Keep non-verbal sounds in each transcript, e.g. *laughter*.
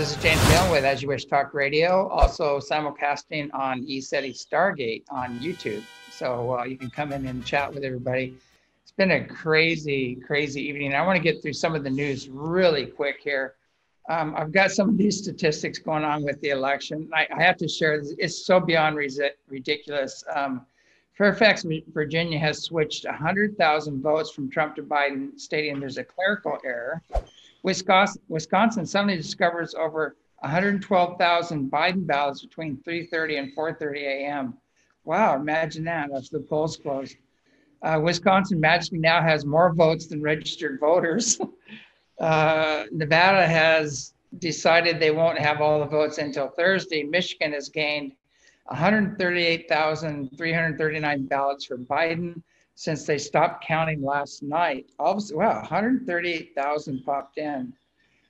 this is James Milne with As You Wish Talk Radio, also simulcasting on ECETI Stargate on YouTube. So uh, you can come in and chat with everybody. It's been a crazy, crazy evening. I want to get through some of the news really quick here. Um, I've got some of these statistics going on with the election. I, I have to share, this. it's so beyond ridiculous. Um, Fairfax, Virginia has switched 100,000 votes from Trump to Biden, stating there's a clerical error. Wisconsin, Wisconsin suddenly discovers over 112,000 Biden ballots between 3:30 and 4:30 a.m. Wow, imagine that after the polls closed. Uh, Wisconsin magically now has more votes than registered voters. *laughs* uh, Nevada has decided they won't have all the votes until Thursday. Michigan has gained 138,339 ballots for Biden, since they stopped counting last night. All of a sudden, wow, 138,000 popped in.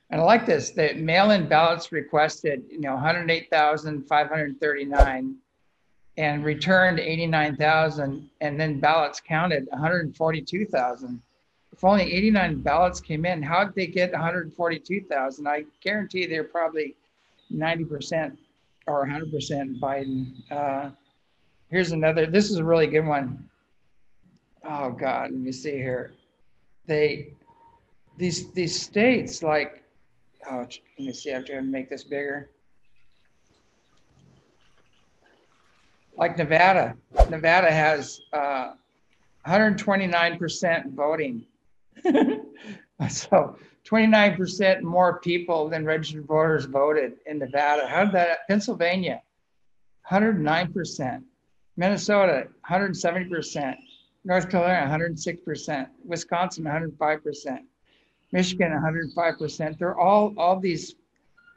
And I like this, the mail-in ballots requested, you know, 108,539 and returned 89,000 and then ballots counted 142,000. If only 89 ballots came in, how did they get 142,000? I guarantee they're probably 90% or 100% Biden. Uh, here's another, this is a really good one oh God, let me see here. They, these these states like, oh, let me see. I have to make this bigger. Like Nevada, Nevada has uh, 129% voting. *laughs* so 29% more people than registered voters voted in Nevada. How did that? Pennsylvania, 109%. Minnesota, 170%. North Carolina, 106%, Wisconsin, 105%, Michigan, 105%. They're all, all these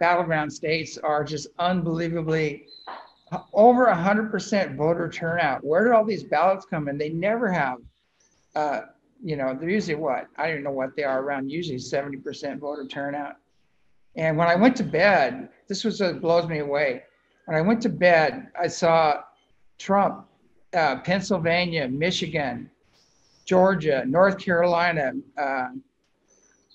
battleground states are just unbelievably over 100% voter turnout. Where did all these ballots come in? They never have, uh, you know, they're usually what? I don't know what they are around, usually 70% voter turnout. And when I went to bed, this was what blows me away. When I went to bed, I saw Trump uh, Pennsylvania, Michigan, Georgia, North Carolina, uh,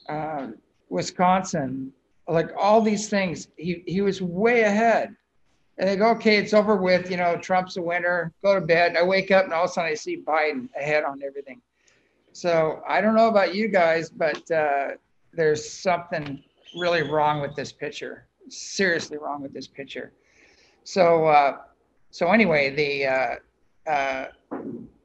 uh, Wisconsin, like all these things, he, he was way ahead. And they go, okay, it's over with. You know, Trump's a winner. Go to bed. I wake up and all of a sudden I see Biden ahead on everything. So I don't know about you guys, but uh, there's something really wrong with this picture. Seriously wrong with this picture. So uh, so anyway, the uh,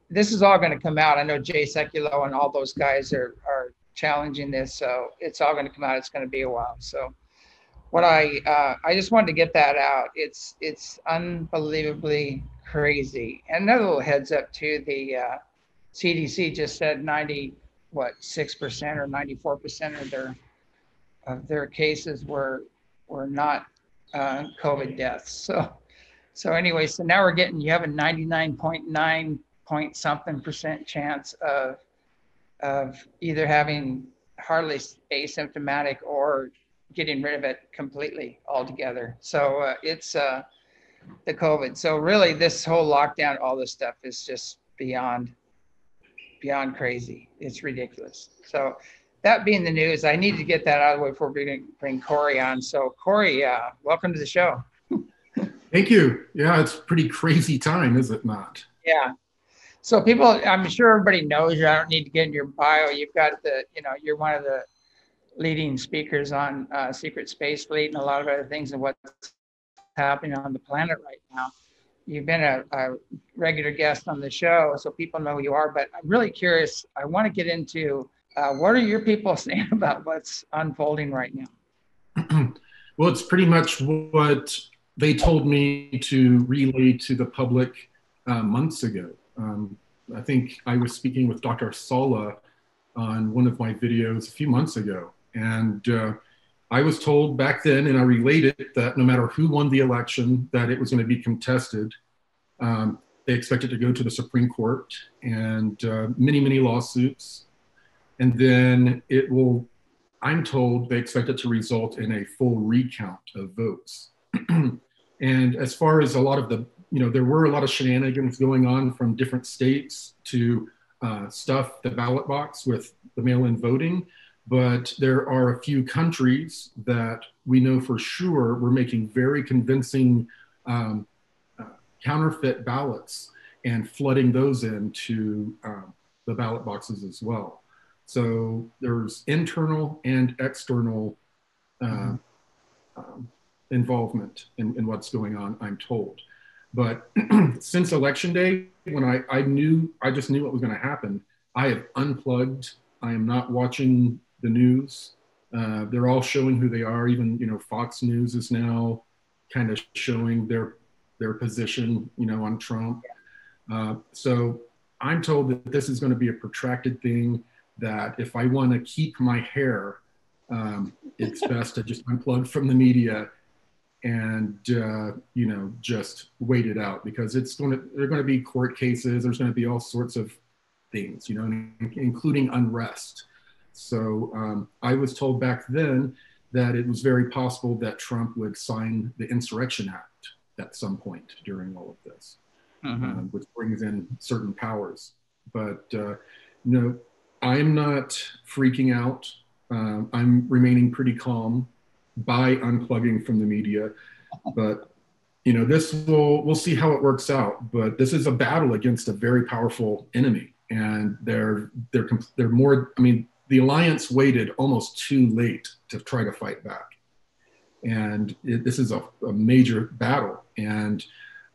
this is all going to come out. I know Jay Sekulow and all those guys are, are challenging this, so it's all going to come out. It's going to be a while. So, what I uh, I just wanted to get that out. It's it's unbelievably crazy. And another little heads up too. The uh, CDC just said 90 what six percent or 94 percent of their of their cases were were not uh, COVID deaths. *laughs* So so anyway, so now we're getting, you have a 99.9 point something percent chance of, of either having hardly asymptomatic or getting rid of it completely altogether. So uh, it's uh, the COVID. So really this whole lockdown, all this stuff is just beyond, beyond crazy. It's ridiculous. So that being the news, I need to get that out of the way before we bring Corey on. So Corey, uh, welcome to the show. Thank you. Yeah, it's pretty crazy time, is it not? Yeah. So people, I'm sure everybody knows you. I don't need to get in your bio. You've got the, you know, you're one of the leading speakers on uh, secret space fleet and a lot of other things and what's happening on the planet right now. You've been a, a regular guest on the show, so people know who you are. But I'm really curious. I want to get into uh, what are your people *laughs* saying about what's unfolding right now? *clears throat* well, it's pretty much what they told me to relay to the public uh, months ago. Um, I think I was speaking with Dr. Salla on one of my videos a few months ago. And uh, I was told back then, and I related that no matter who won the election, that it was going to be contested. Um, they expected to go to the Supreme Court and uh, many, many lawsuits. And then it will, I'm told they expect it to result in a full recount of votes. *clears throat* and as far as a lot of the, you know, there were a lot of shenanigans going on from different states to uh, stuff the ballot box with the mail in voting. But there are a few countries that we know for sure were making very convincing um, uh, counterfeit ballots and flooding those into um, the ballot boxes as well. So there's internal and external uh, mm-hmm. um, involvement in, in, what's going on, I'm told. But *clears throat* since election day, when I, I knew, I just knew what was going to happen, I have unplugged. I am not watching the news. Uh, they're all showing who they are. Even, you know, Fox News is now kind of showing their their position, you know, on Trump. Uh, so I'm told that this is going to be a protracted thing that if I want to keep my hair, um, it's *laughs* best to just unplug from the media and uh, you know just wait it out because it's going to there are going to be court cases there's going to be all sorts of things you know including unrest so um, i was told back then that it was very possible that trump would sign the insurrection act at some point during all of this mm-hmm. um, which brings in certain powers but uh, you know I'm not freaking out. Um, I'm remaining pretty calm by unplugging from the media. But you know, this will we'll see how it works out. But this is a battle against a very powerful enemy, and they're they're they're more. I mean, the alliance waited almost too late to try to fight back, and it, this is a, a major battle. And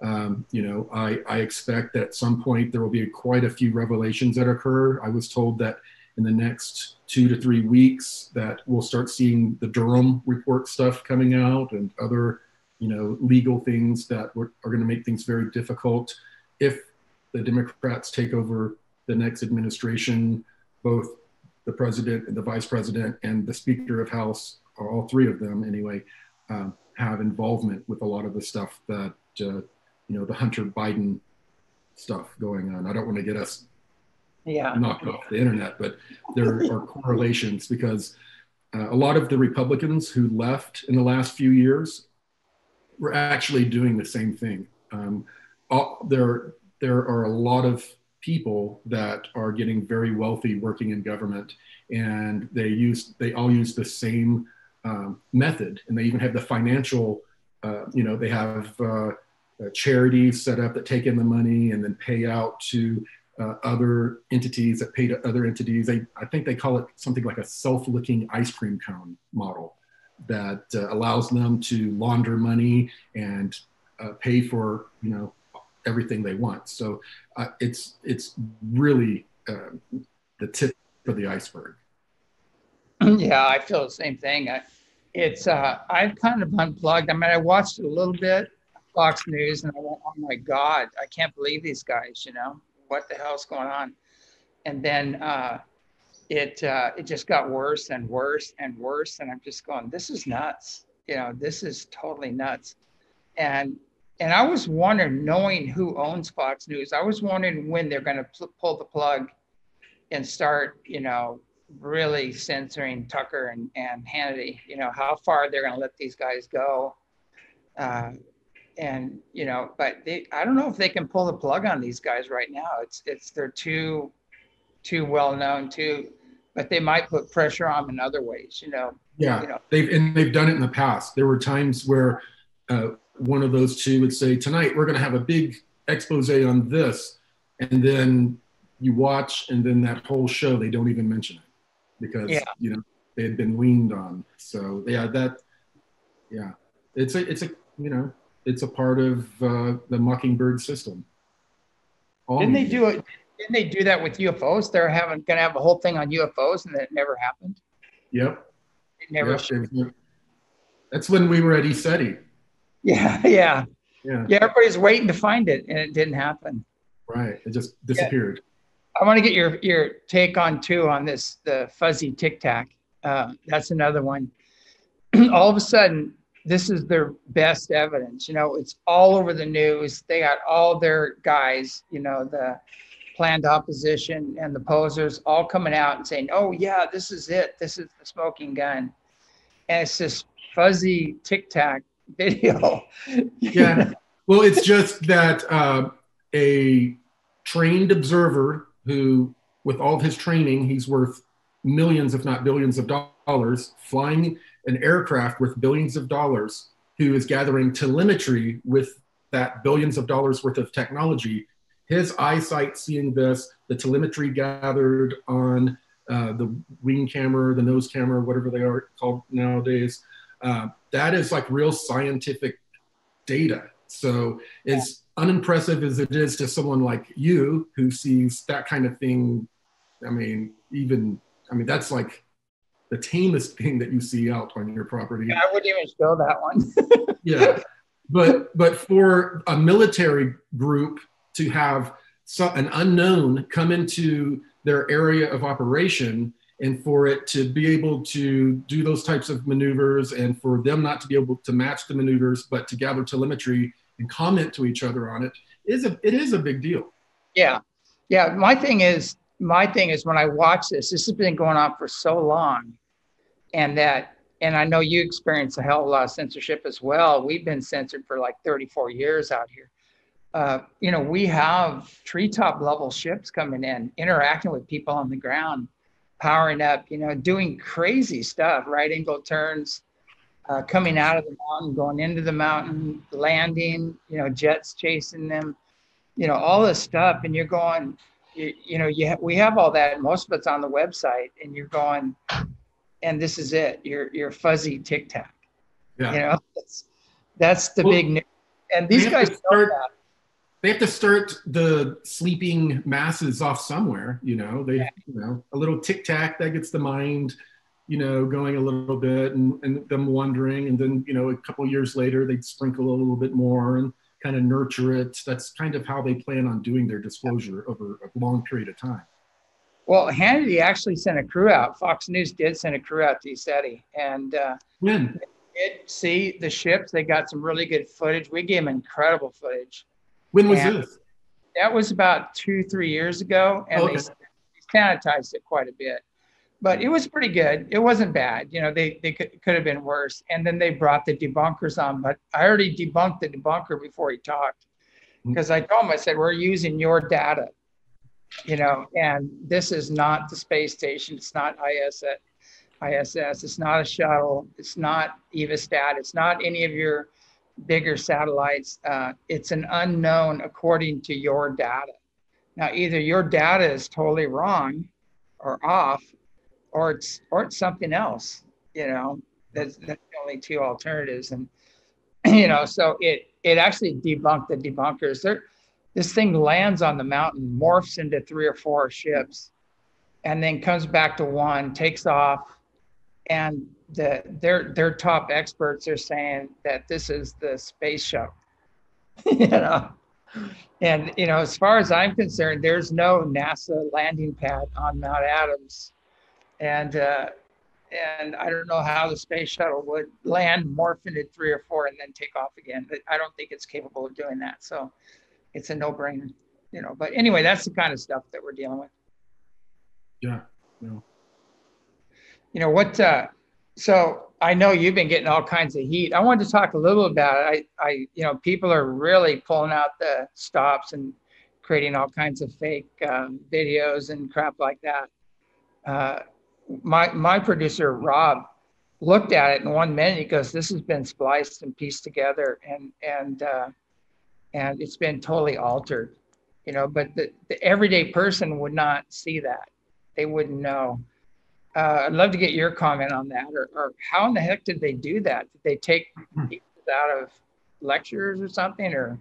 um, you know, I, I expect that at some point there will be quite a few revelations that occur. I was told that in the next two to three weeks that we'll start seeing the Durham report stuff coming out and other, you know, legal things that are going to make things very difficult if the Democrats take over the next administration. Both the president and the vice president and the Speaker of House, or all three of them anyway, um, have involvement with a lot of the stuff that. Uh, you know the Hunter Biden stuff going on. I don't want to get us yeah. knocked off the internet, but there *laughs* are correlations because uh, a lot of the Republicans who left in the last few years were actually doing the same thing. Um, all, there, there are a lot of people that are getting very wealthy working in government, and they use they all use the same um, method, and they even have the financial. Uh, you know, they have. Uh, uh, charities set up that take in the money and then pay out to uh, other entities that pay to other entities. They, I think they call it something like a self-licking ice cream cone model that uh, allows them to launder money and uh, pay for you know everything they want. So uh, it's it's really uh, the tip of the iceberg. Yeah, I feel the same thing. I, it's I've kind of unplugged. I mean, I watched a little bit Fox News, and I went, "Oh my God, I can't believe these guys!" You know, what the hell's going on? And then uh, it uh, it just got worse and worse and worse, and I'm just going, "This is nuts!" You know, this is totally nuts. And and I was wondering, knowing who owns Fox News, I was wondering when they're going to pl- pull the plug and start, you know, really censoring Tucker and, and Hannity. You know, how far they're going to let these guys go. Uh, and you know, but they, I don't know if they can pull the plug on these guys right now. It's it's they're too too well known too, but they might put pressure on them in other ways. You know. Yeah, you know. they've and they've done it in the past. There were times where uh, one of those two would say, "Tonight we're going to have a big expose on this," and then you watch, and then that whole show they don't even mention it because yeah. you know they had been weaned on. So yeah, that yeah, it's a it's a you know it's a part of uh, the Mockingbird system. All didn't they do it? Didn't they do that with UFOs? They're having going to have a whole thing on UFOs, and that never happened. Yep. It never. Yep. That's when we were at ECETI. *laughs* Yeah, yeah, yeah. Yeah, everybody's waiting to find it, and it didn't happen. Right. It just disappeared. Yeah. I want to get your your take on too on this the fuzzy tic tac. Uh, that's another one. *clears throat* All of a sudden, this is their best evidence. You know, it's all over the news. They got all their guys, you know, the planned opposition and the posers all coming out and saying, "Oh yeah, this is it. This is the smoking gun," and it's this fuzzy tic tac *laughs* video. yeah. Well, it's just that uh, a trained observer who, with all of his training, he's worth millions, if not billions of dollars, flying an aircraft worth billions of dollars, who is gathering telemetry with that billions of dollars worth of technology. His eyesight seeing this, the telemetry gathered on uh, the wing camera, the nose camera, whatever they are called nowadays, uh, that is like real scientific data. So, as unimpressive as it is to someone like you who sees that kind of thing, I mean, even, I mean, that's like the tamest thing that you see out on your property. Yeah, I wouldn't even show that one. *laughs* yeah. But, but for a military group to have an unknown come into their area of operation and for it to be able to do those types of maneuvers and for them not to be able to match the maneuvers but to gather telemetry and comment to each other on it is a it is a big deal yeah yeah my thing is my thing is when i watch this this has been going on for so long and that and i know you experience a hell of a lot of censorship as well we've been censored for like 34 years out here uh, you know we have treetop level ships coming in interacting with people on the ground powering up, you know, doing crazy stuff, right angle turns, uh, coming out of the mountain, going into the mountain, landing, you know, jets chasing them, you know, all this stuff. And you're going, you, you know, you ha- we have all that. Most of it's on the website, and you're going, and this is it. You're you're fuzzy tic tac. Yeah. You know, that's that's the well, big news. And these guys start, they have to start the sleeping masses off somewhere you know they you know a little tic tac that gets the mind you know going a little bit and, and them wondering and then you know a couple years later they'd sprinkle a little bit more and kind of nurture it that's kind of how they plan on doing their disclosure over a long period of time well hannity actually sent a crew out fox news did send a crew out to ECETI and uh, when did see the ships they got some really good footage we gave them incredible footage when was and this? That was about two, three years ago, and okay. they sanitized it quite a bit. But it was pretty good. It wasn't bad. You know, they, they could, could have been worse. And then they brought the debunkers on, but I already debunked the debunker before he talked because mm. I told him, I said, we're using your data, you know, and this is not the space station. It's not ISS. ISS. It's not a shuttle. It's not EVASTAT. It's not any of your bigger satellites, uh, it's an unknown according to your data. Now, either your data is totally wrong or off, or it's or it's something else. You know, that's, that's the only two alternatives. And *clears throat* you know, so it it actually debunked the debunkers. There, this thing lands on the mountain, morphs into three or four ships, and then comes back to one, takes off, and the their their top experts are saying that this is the space shuttle. *laughs* you know, and you know, as far as I'm concerned, there's no NASA landing pad on Mount Adams, and uh, and I don't know how the space shuttle would land, morph into three or four, and then take off again. But I don't think it's capable of doing that. So it's a no-brainer, you know. But anyway, that's the kind of stuff that we're dealing with. Yeah. Yeah. You know what? Uh, so I know you've been getting all kinds of heat. I wanted to talk a little about it. I, I, you know, people are really pulling out the stops and creating all kinds of fake um, videos and crap like that. Uh, my my producer Rob looked at it in one minute. He goes, "This has been spliced and pieced together, and and uh, and it's been totally altered." You know, but the, the everyday person would not see that. They wouldn't know uh, I'd love to get your comment on that, or, or how in the heck did they do that? Did they take hmm. pieces out of lectures or something, or?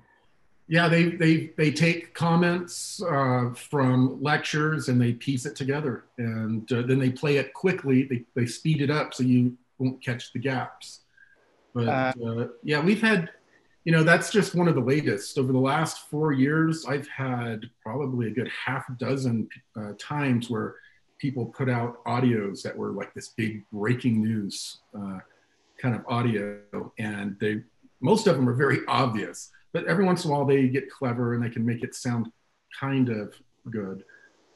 Yeah, they they they take comments uh, from lectures and they piece it together, and uh, then they play it quickly. They they speed it up so you won't catch the gaps. But uh, uh yeah, we've had, you know, that's just one of the latest. Over the last four years, I've had probably a good half dozen uh, times where people put out audios that were like this big breaking news uh, kind of audio, and they most of them are very obvious. But every once in a while, they get clever and they can make it sound kind of good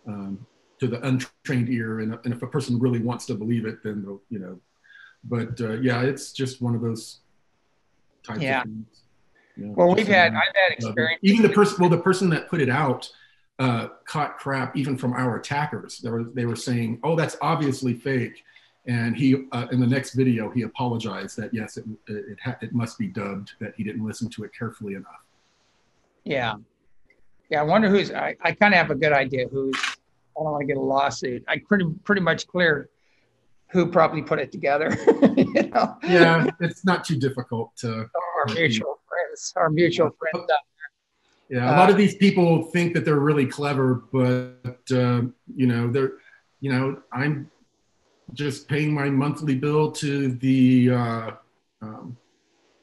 um, to the untrained ear. And, and, if a person really wants to believe it, then they'll, you know. But uh, yeah, it's just one of those types yeah. of things. You know, well, we've had, I've had experience. Even the person, well, the person that put it out uh, caught crap even from our attackers. They were, they were saying, oh, that's obviously fake. And he, uh, in the next video, he apologized that yes, it, it, it, it must be dubbed, that he didn't listen to it carefully enough. Yeah. Yeah, I wonder who's, I, I kind of have a good idea who's, I don't want to get a lawsuit. I pretty, pretty much clear who probably put it together. *laughs* you know? Yeah, it's not too difficult to. Our mutual friends, our mutual friends Yeah, a lot of these people think that they're really clever, but uh, you know, they're, you know, I'm just paying my monthly bill to the uh, um,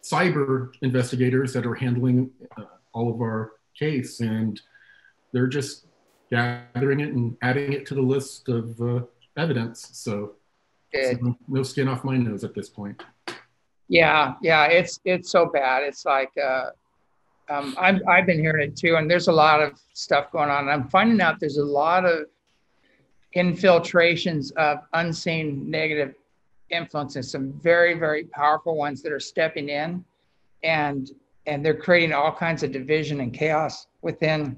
cyber investigators that are handling uh, all of our case, and they're just gathering it and adding it to the list of uh, evidence. So, so, no skin off my nose at this point. Yeah, yeah, it's it's so bad. It's like uh, um, I'm I've been hearing it too, and there's a lot of stuff going on. I'm finding out there's a lot of infiltrations of unseen negative influences, some very very powerful ones that are stepping in, and and they're creating all kinds of division and chaos within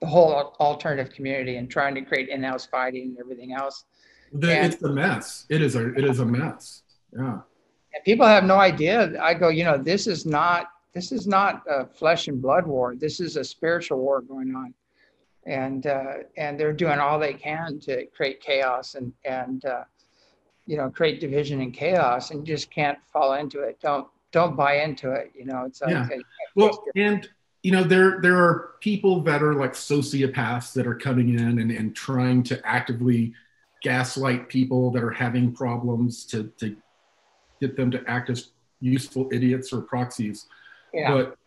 the whole alternative community and trying to create in-house fighting and everything else. The, and, it's a mess. It is a it is a mess. Yeah. And people have no idea. I go, you know, this is not this is not a flesh and blood war. This is a spiritual war going on, and uh, and they're doing all they can to create chaos and and uh, you know create division and chaos, and you just can't fall into it. Don't don't buy into it. You know, it's yeah. well, and you know there there are people that are like sociopaths that are coming in and, and trying to actively gaslight people that are having problems to to get them to act as useful idiots or proxies. Yeah. But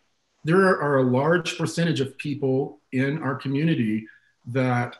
there are a large percentage of people in our community that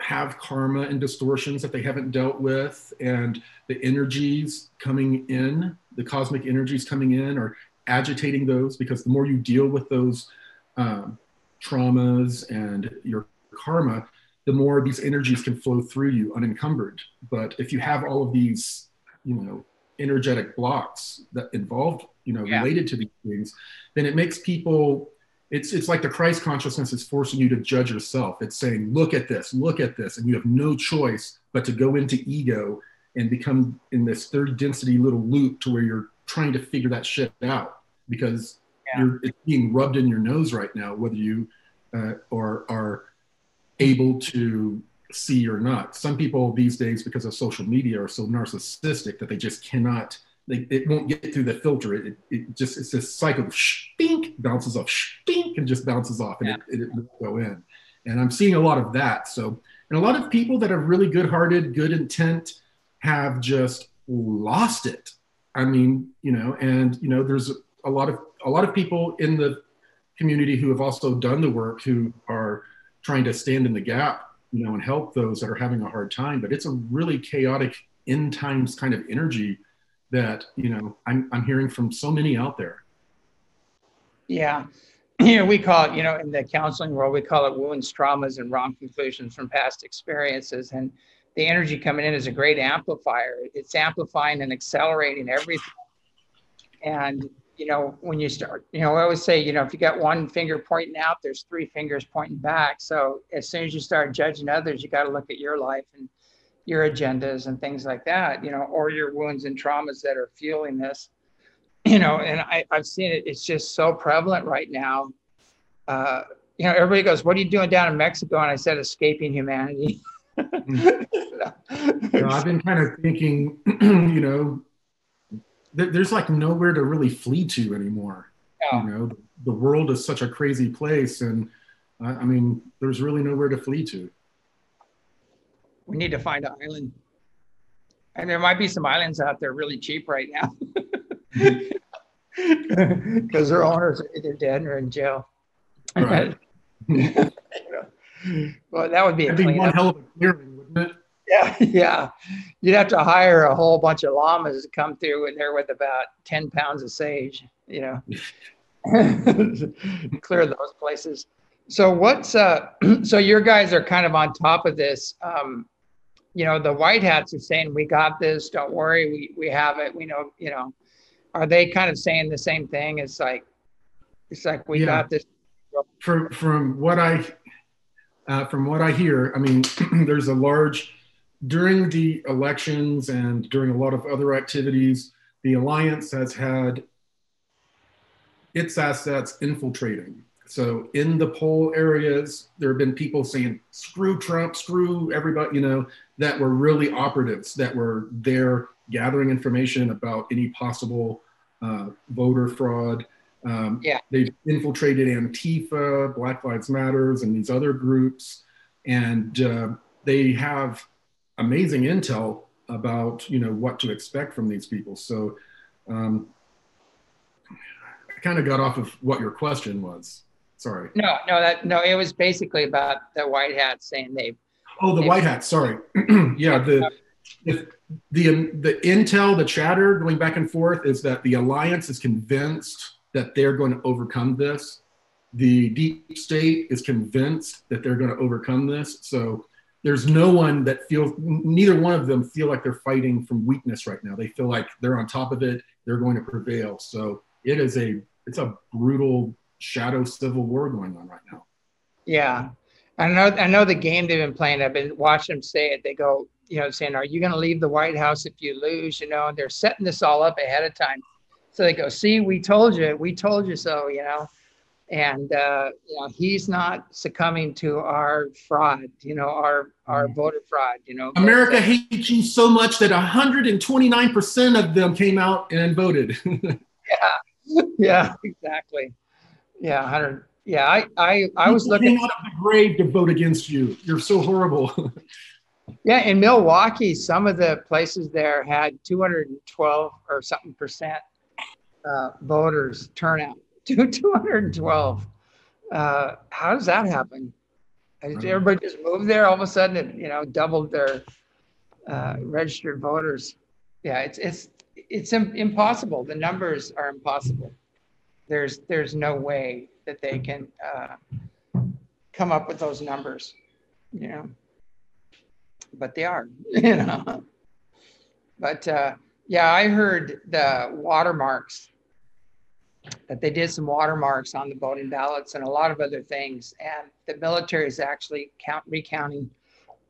have karma and distortions that they haven't dealt with and the energies coming in the cosmic energies coming in are agitating those because the more you deal with those um, traumas and your karma the more these energies can flow through you unencumbered but if you have all of these you know energetic blocks that involved you know yeah. related to these things then it makes people it's it's like the Christ consciousness is forcing you to judge yourself. It's saying, look at this, look at this, and you have no choice but to go into ego and become in this third density little loop to where you're trying to figure that shit out because yeah. you're it's being rubbed in your nose right now, whether you uh, are are able to see or not. Some people these days, because of social media, are so narcissistic that they just cannot they, it won't get through the filter. It, it just it's this cycle of spink bounces off, spink and just bounces off, and yeah. it, it, it go in. And I'm seeing a lot of that. So, and a lot of people that are really good-hearted, good intent, have just lost it. I mean, you know, and you know, there's a lot of a lot of people in the community who have also done the work who are trying to stand in the gap, you know, and help those that are having a hard time. But it's a really chaotic end times kind of energy that you know I'm I'm hearing from so many out there. Yeah, *clears throat* you know we call it you know in the counseling world we call it wounds, traumas, and wrong conclusions from past experiences, and the energy coming in is a great amplifier. It's amplifying and accelerating everything. And you know when you start, you know I always say you know if you got one finger pointing out, there's three fingers pointing back. So as soon as you start judging others, you got to look at your life and your agendas and things like that, you know, or your wounds and traumas that are fueling this, *clears throat* you know, and I, I've seen it, it's just so prevalent right now. Uh, you know, everybody goes, What are you doing down in Mexico? And I said, Escaping humanity. *laughs* *laughs* you know, I've been kind of thinking, *clears throat* you know, there's like nowhere to really flee to anymore. Yeah. You know, the world is such a crazy place. And uh, I mean, there's really nowhere to flee to we need to find an island. And there might be some islands out there really cheap right now. *laughs* Because their owners are either dead or in jail. Right. *laughs* well, that would be That'd a be one hell of a clearing? Yeah, *laughs* yeah. You'd have to hire a whole bunch of llamas to come through in there with about 10 pounds of sage, you know, *laughs* clear those places. So what's uh? *clears throat* So your guys are kind of on top of this. Um, you know, the white hats are saying, "We got this. Don't worry. We we have it. We know." You know, are they kind of saying the same thing? It's like, it's like we Yeah. got this. from from what I uh, from what I hear, I mean, *clears throat* there's a large during the elections and during a lot of other activities, the alliance has had its assets infiltrating. So in the poll areas, there have been people saying "screw Trump," "screw everybody," you know, that were really operatives that were there gathering information about any possible uh, voter fraud. Um, Yeah. They've infiltrated Antifa, Black Lives Matters, and these other groups, and uh, they have amazing intel about you know what to expect from these people. So um, I kind of got off of what your question was. Sorry. No, no, that no. It was basically about the white hats saying they. Oh, the white hat. Sorry. *clears throat* yeah, the if the the intel, the chatter going back and forth is that the alliance is convinced that they're going to overcome this. The deep state is convinced that they're going to overcome this. So there's no one that feels neither one of them feel like they're fighting from weakness right now. They feel like they're on top of it. They're going to prevail. So it is a it's a brutal shadow civil war going on right now. Yeah, I know. I know the game they've been playing. I've been watching them say it. They go, you know, saying, "Are you going to leave the White House if you lose?" You know, and they're setting this all up ahead of time. So they go, "See, we told you. We told you so." You know, and uh, you know he's not succumbing to our fraud. You know, our our voter fraud. You know, America hates you so much that 129% of them came out and voted. *laughs* Yeah, *laughs* yeah, exactly. Yeah, hundred. Yeah, I I I was looking. out of the grave to vote against you. You're so horrible. *laughs* Yeah, in Milwaukee, some of the places there had 212 or something percent uh, voters turnout. *laughs* Two 212. Uh, how does that happen? Right. everybody just move there all of a sudden? It you know doubled their uh, registered voters. Yeah, it's it's it's impossible. The numbers are impossible. There's there's no way that they can uh, come up with those numbers. You know but they are, *laughs* you know. But uh, yeah, I heard the watermarks that they did some watermarks on the voting ballots and a lot of other things, and the military is actually count recounting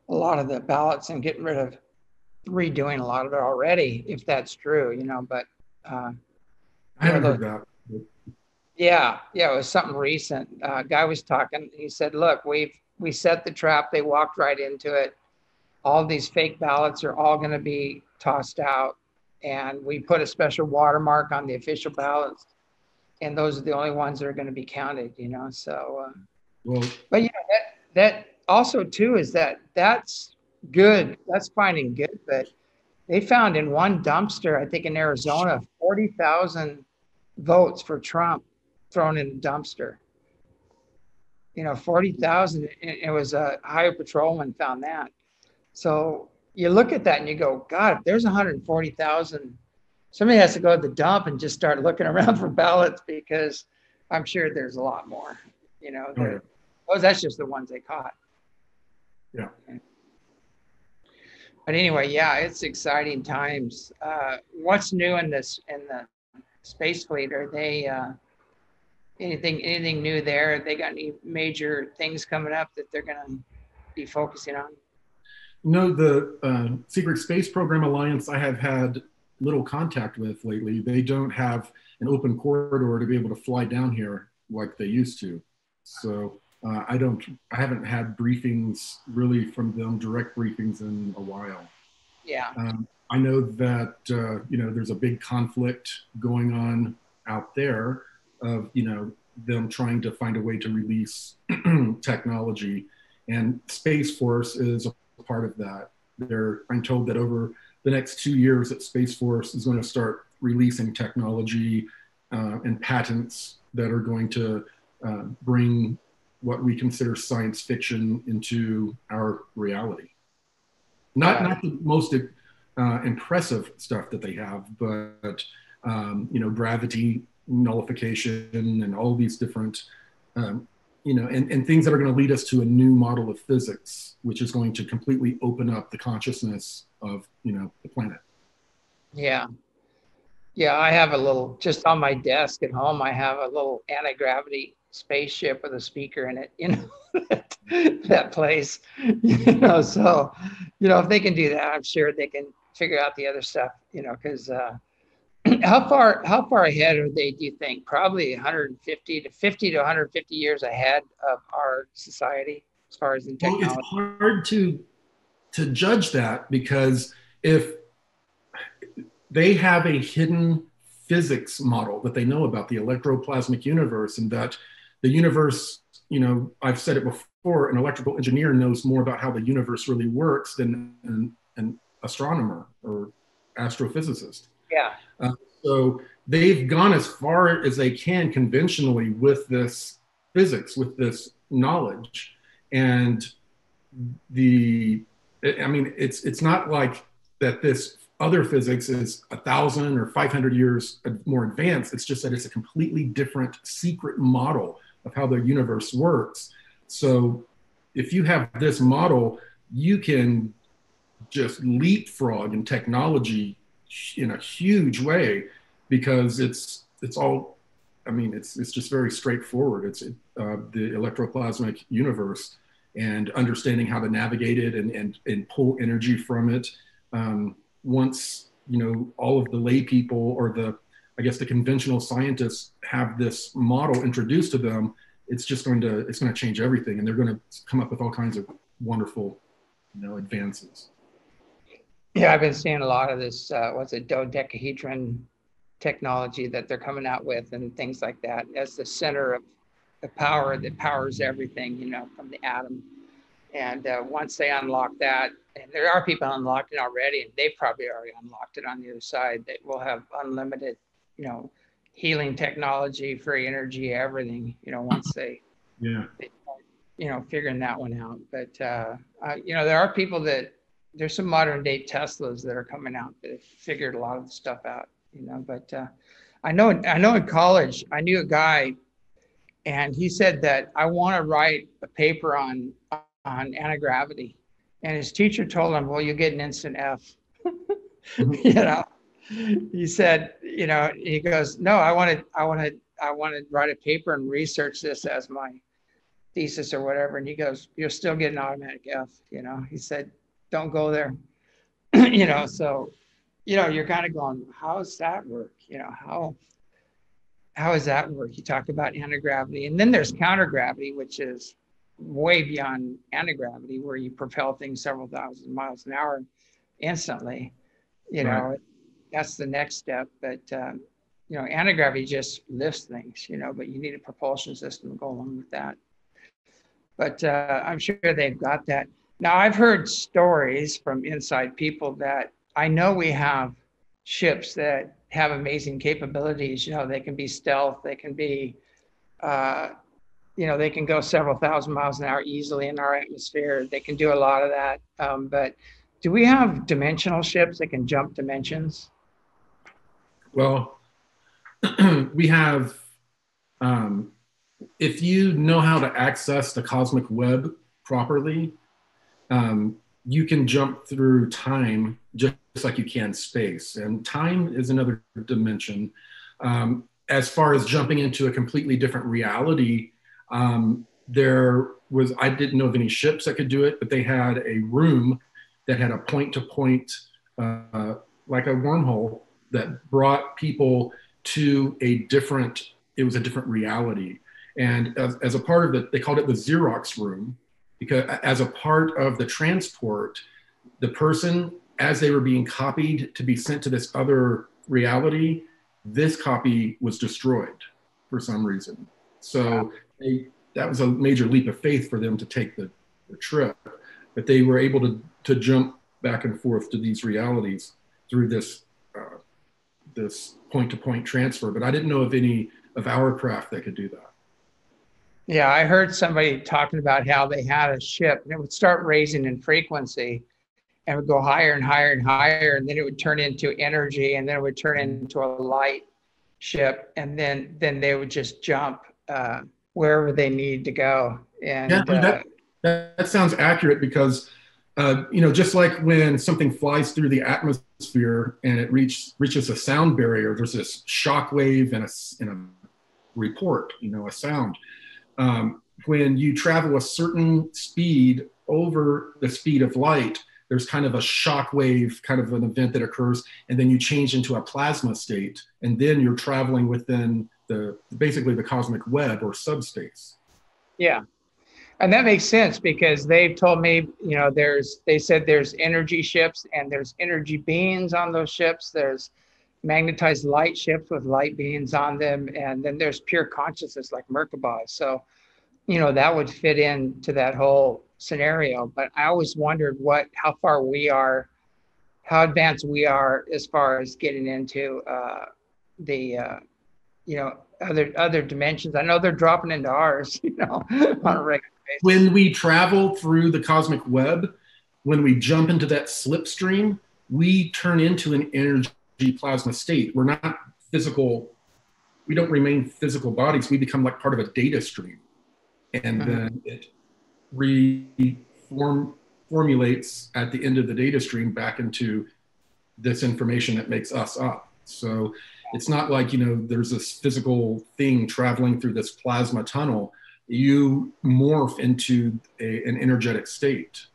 a lot of the ballots and getting rid of redoing a lot of it already, if that's true, you know. But uh, I haven't heard that. yeah, yeah, it was something recent. Uh, guy was talking. He said, "Look, we've we set the trap. They walked right into it. All these fake ballots are all going to be tossed out, and we put a special watermark on the official ballots, and those are the only ones that are going to be counted. You know, so." Uh, Well, but yeah, that that also too is that that's good. That's finding good, but they found in one dumpster, I think in Arizona, forty thousand votes for Trump thrown in a dumpster. You know, forty thousand. It, was a highway patrolman found that. So you look at that and you go, God, if there's one hundred forty thousand. Somebody has to go to the dump and just start looking around for ballots because I'm sure there's a lot more. You know, Oh, yeah. Oh, that's just the ones they caught. Yeah. But anyway, yeah, it's exciting times. Uh, what's new in this in the space fleet? Are they uh, anything anything new there? Have They got any major things coming up that they're going to be focusing on? no, the uh, Secret Space Program Alliance I have had little contact with lately. They don't have an open corridor to be able to fly down here like they used to. So uh, I don't, I haven't had briefings really from them, direct briefings in a while. Yeah, Um, I know that uh, you know there's a big conflict going on out there of you know them trying to find a way to release *clears throat* technology, and Space Force is a part of that. They're I'm told that over the next two years that Space Force is going to start releasing technology uh, and patents that are going to uh, bring what we consider science fiction into our reality. Not not the most uh, impressive stuff that they have, but um, you know, gravity nullification and all these different um, you know, and, and things that are going to lead us to a new model of physics, which is going to completely open up the consciousness of, you know, the planet. Yeah. Yeah, I have a little, just on my desk at home, I have a little anti-gravity spaceship with a speaker in it, you know, *laughs* that, that place, you know, so, you know, if they can do that, I'm sure they can figure out the other stuff, you know, because uh, *clears throat* how far how far ahead are they? Do you think probably 150 to 50 to 150 years ahead of our society as far as in technology? Well, it's hard to to judge that because if they have a hidden physics model that they know about the electroplasmic universe and that the universe you know i've said it before an electrical engineer knows more about how the universe really works than an, an astronomer or astrophysicist. Yeah. Uh, so they've gone as far as they can conventionally with this physics, with this knowledge, and the. I mean, it's it's not like that. This other physics is a thousand or five hundred years more advanced. It's just that it's a completely different secret model of how the universe works. So, if you have this model, you can just leapfrog in technology in a huge way because it's it's all i mean it's it's just very straightforward. It's uh, the electroplasmic universe and understanding how to navigate it and and, and pull energy from it. Um, once you know all of the lay people or the i guess the conventional scientists have this model introduced to them it's just going to it's going to change everything and they're going to come up with all kinds of wonderful you know advances yeah, I've been seeing a lot of this. Uh, what's it, dodecahedron technology that they're coming out with, and things like that, as the center of the power that powers everything. You know, from the atom. And uh, once they unlock that, and there are people unlocked it already, and they probably already unlocked it on the other side. That will have unlimited, you know, healing technology, free energy, everything. You know, once they, yeah, they, you know, figuring that one out. But uh, uh, you know, there are people that there's some modern day Teslas that are coming out that figured a lot of stuff out, you know. But uh, I know I know in college I knew a guy, and he said that I want to write a paper on on anti-gravity, and his teacher told him, "Well, you get an instant F." *laughs* you know, he said, you know, he goes, "No, I want to, I want to, I want to write a paper and research this as my." thesis or whatever and he goes you're still getting automatic f you know he said don't go there. *clears throat* you know, so you know, you're kind of going, how does that work? You know, how how does that work? You talk about anti-gravity, and then there's counter-gravity, which is way beyond anti-gravity, where you propel things several thousand miles an hour instantly. You know, that's the next step. But um, you know, anti-gravity just lifts things. You know, but you need a propulsion system to go along with that. But uh, I'm sure they've got that. Now, I've heard stories from inside people that I know we have ships that have amazing capabilities. You know, they can be stealth, they can be, uh, you know, they can go several thousand miles an hour easily in our atmosphere. They can do a lot of that. Um, but do we have dimensional ships that can jump dimensions? Well, *clears throat* we have, um, if you know how to access the cosmic web properly, um, you can jump through time just like you can space. And time is another dimension. Um, as far as jumping into a completely different reality, um, there was, I didn't know of any ships that could do it, but they had a room that had a point to point, like a wormhole that brought people to a different, it was a different reality. And as, as a part of it, they called it the Xerox room because as a part of the transport, the person, as they were being copied to be sent to this other reality, this copy was destroyed for some reason. So they, that was a major leap of faith for them to take the, the trip. But they were able to, to jump back and forth to these realities through this uh, this point to point transfer. But I didn't know of any of our craft that could do that. Yeah, I heard somebody talking about how they had a ship and it would start raising in frequency and would go higher and higher and higher. And then it would turn into energy and then it would turn into a light ship. And then, then they would just jump uh, wherever they need to go. And Yeah, uh, that, that, that sounds accurate because, uh, you know, just like when something flies through the atmosphere and it reach, reaches a sound barrier, there's this shock wave and a, and a report, you know, a sound. Um, when you travel a certain speed over the speed of light, there's kind of a shock wave, kind of an event that occurs, and then you change into a plasma state, and then you're traveling within the basically the cosmic web or subspace. Yeah. And that makes sense because they've told me, you know, there's, they said there's energy ships and there's energy beings on those ships. There's magnetized light ships with light beings on them. And then there's pure consciousness like Merkabah. So, you know, that would fit into that whole scenario. But I always wondered what, how far we are, how advanced we are as far as getting into uh, the, uh, you know, other other dimensions. I know they're dropping into ours, *laughs* you know, on a regular basis. when we travel through the cosmic web, when we jump into that slipstream, we turn into an energy plasma state. We're not physical, we don't remain physical bodies. We become like part of a data stream. And Mhm. then it reform formulates at the end of the data stream back into this information that makes us up. So it's not like, you know, there's this physical thing traveling through this plasma tunnel you morph into a, an energetic state.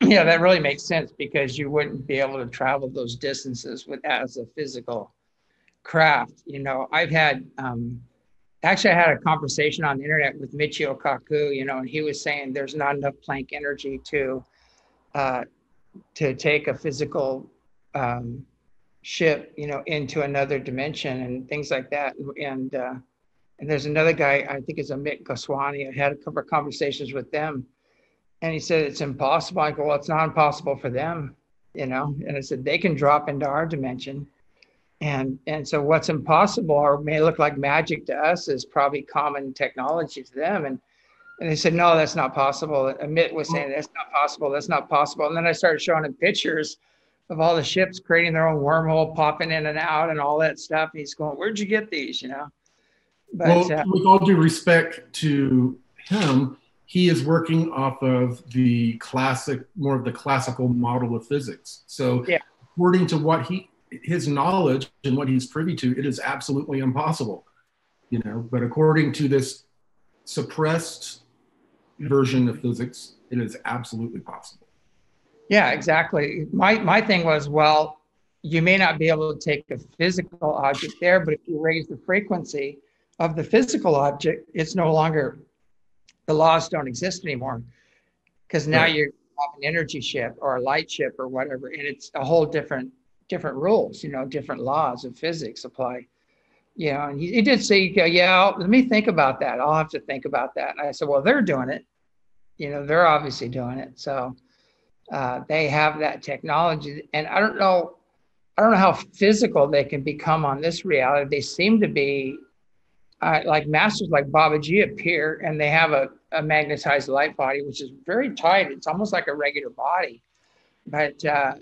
*clears throat* Yeah, that really makes sense because you wouldn't be able to travel those distances with as a physical craft. You know, I've had um, actually I had a conversation on the internet with Michio Kaku, you know, and he was saying there's not enough Planck energy to uh, to take a physical um, ship, you know, into another dimension and things like that. And uh, and there's another guy, I think it's Amit Goswami. I had a couple of conversations with them and he said, it's impossible. I go, well, it's not impossible for them, you know? And I said, they can drop into our dimension. And, and so what's impossible or may look like magic to us is probably common technology to them. And, and they said, no, that's not possible. Amit was saying, that's not possible. That's not possible. And then I started showing him pictures of all the ships creating their own wormhole, popping in and out and all that stuff. And he's going, where'd you get these, you know? But well, uh, with all due respect to him, he is working off of the classic, more of the classical model of physics. So, Yeah. according to what he, his knowledge and what he's privy to, it is absolutely impossible. You know, but according to this suppressed version of physics, it is absolutely possible. Yeah, exactly. My my thing was, well, you may not be able to take a physical object there, but if you raise the frequency of the physical object, it's no longer the laws don't exist anymore. Because now Right. you have an energy ship or a light ship or whatever, and it's a whole different different rules, you know, different laws of physics apply. You know, and he, he did say, yeah, let me think about that. I'll have to think about that. And I said, well, they're doing it. You know, they're obviously doing it. So uh, they have that technology and i don't know i don't know how physical they can become on this reality they seem to be uh, like masters like Babaji appear and they have a, a magnetized light body which is very tight it's almost like a regular body but uh,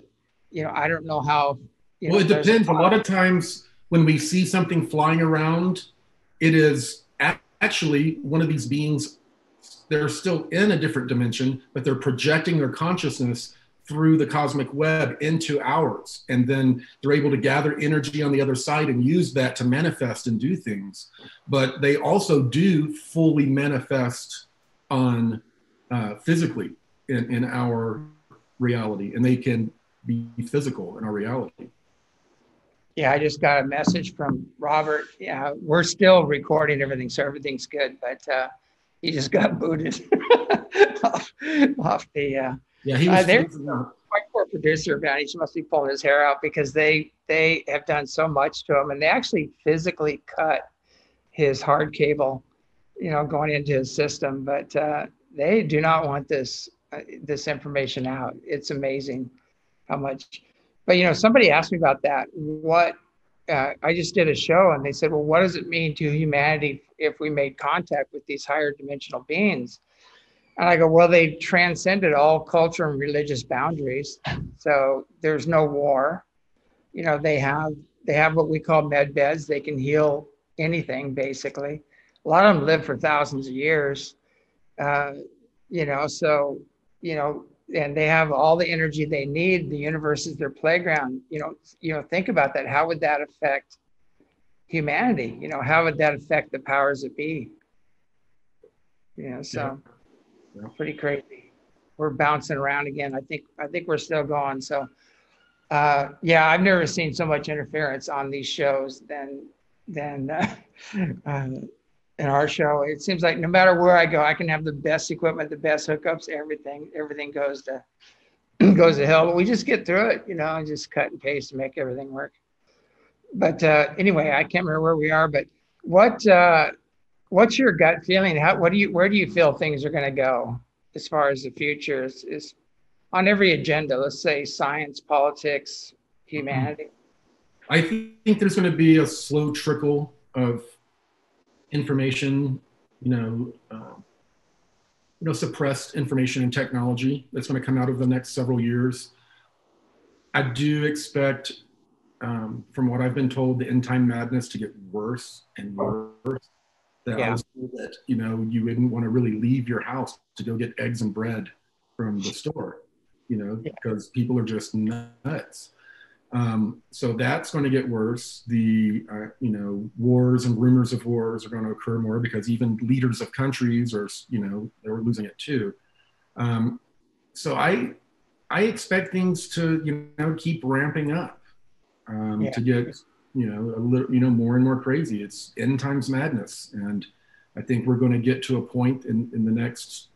you know i don't know how you well, know, it depends. A lot of times when we see something flying around, it is actually one of these beings. They're still in a different dimension, but they're projecting their consciousness through the cosmic web into ours. And then they're able to gather energy on the other side and use that to manifest and do things. But they also do fully manifest on uh, physically in, in our reality, and they can be physical in our reality. Yeah, I just got a message from Robert. Yeah, we're still recording everything, so everything's good. But uh, he just got booted *laughs* off, off the. Uh, Yeah, he Uh, was. out. my poor producer, man, he must be pulling his hair out because they they have done so much to him, and they actually physically cut his hard cable, you know, going into his system. But uh, they do not want this uh, this information out. It's amazing how much. But you know, somebody asked me about that. What uh, I just did a show, and they said, "Well, what does it mean to humanity if we made contact with these higher dimensional beings?" And I go, well, they transcended all culture and religious boundaries. So there's no war. You know, they have they have what we call med beds. They can heal anything basically. a lot of them live for thousands of years. Uh, you know, so you know, and they have all the energy they need. The universe is their playground. You know, you know, think about that. How would that affect humanity? You know, how would that affect the powers that be? You know, so yeah. Yeah. pretty crazy. We're bouncing around again. I think I think we're still going. So uh, yeah, I've never seen so much interference on these shows than than uh, uh, *laughs* in our show. It seems like no matter where I go, I can have the best equipment, the best hookups, everything. Everything goes to *clears throat* goes to hell. But we just get through it, you know, and just cut and paste and make everything work. But uh, anyway, I can't remember where we are. But what uh, what's your gut feeling? How what do you where do you feel things are going to go as far as the future is, is on every agenda, let's say science, politics, humanity? I think there's going to be a slow trickle of information, you know, uh, you know, suppressed information and technology that's going to come out of the next several years. I do expect, um, from what I've been told, the end time madness to get worse and worse. That yeah. I was told that you know you wouldn't want to really leave your house to go get eggs and bread from the store you know, yeah. because people are just nuts. Um, so that's going to get worse. The uh, you know wars and rumors of wars are going to occur more because even leaders of countries are you know they're losing it too. Um, so I I expect things to you know keep ramping up um, yeah. to get you know a little you know more and more crazy. It's end times madness, and I think we're going to get to a point in in the next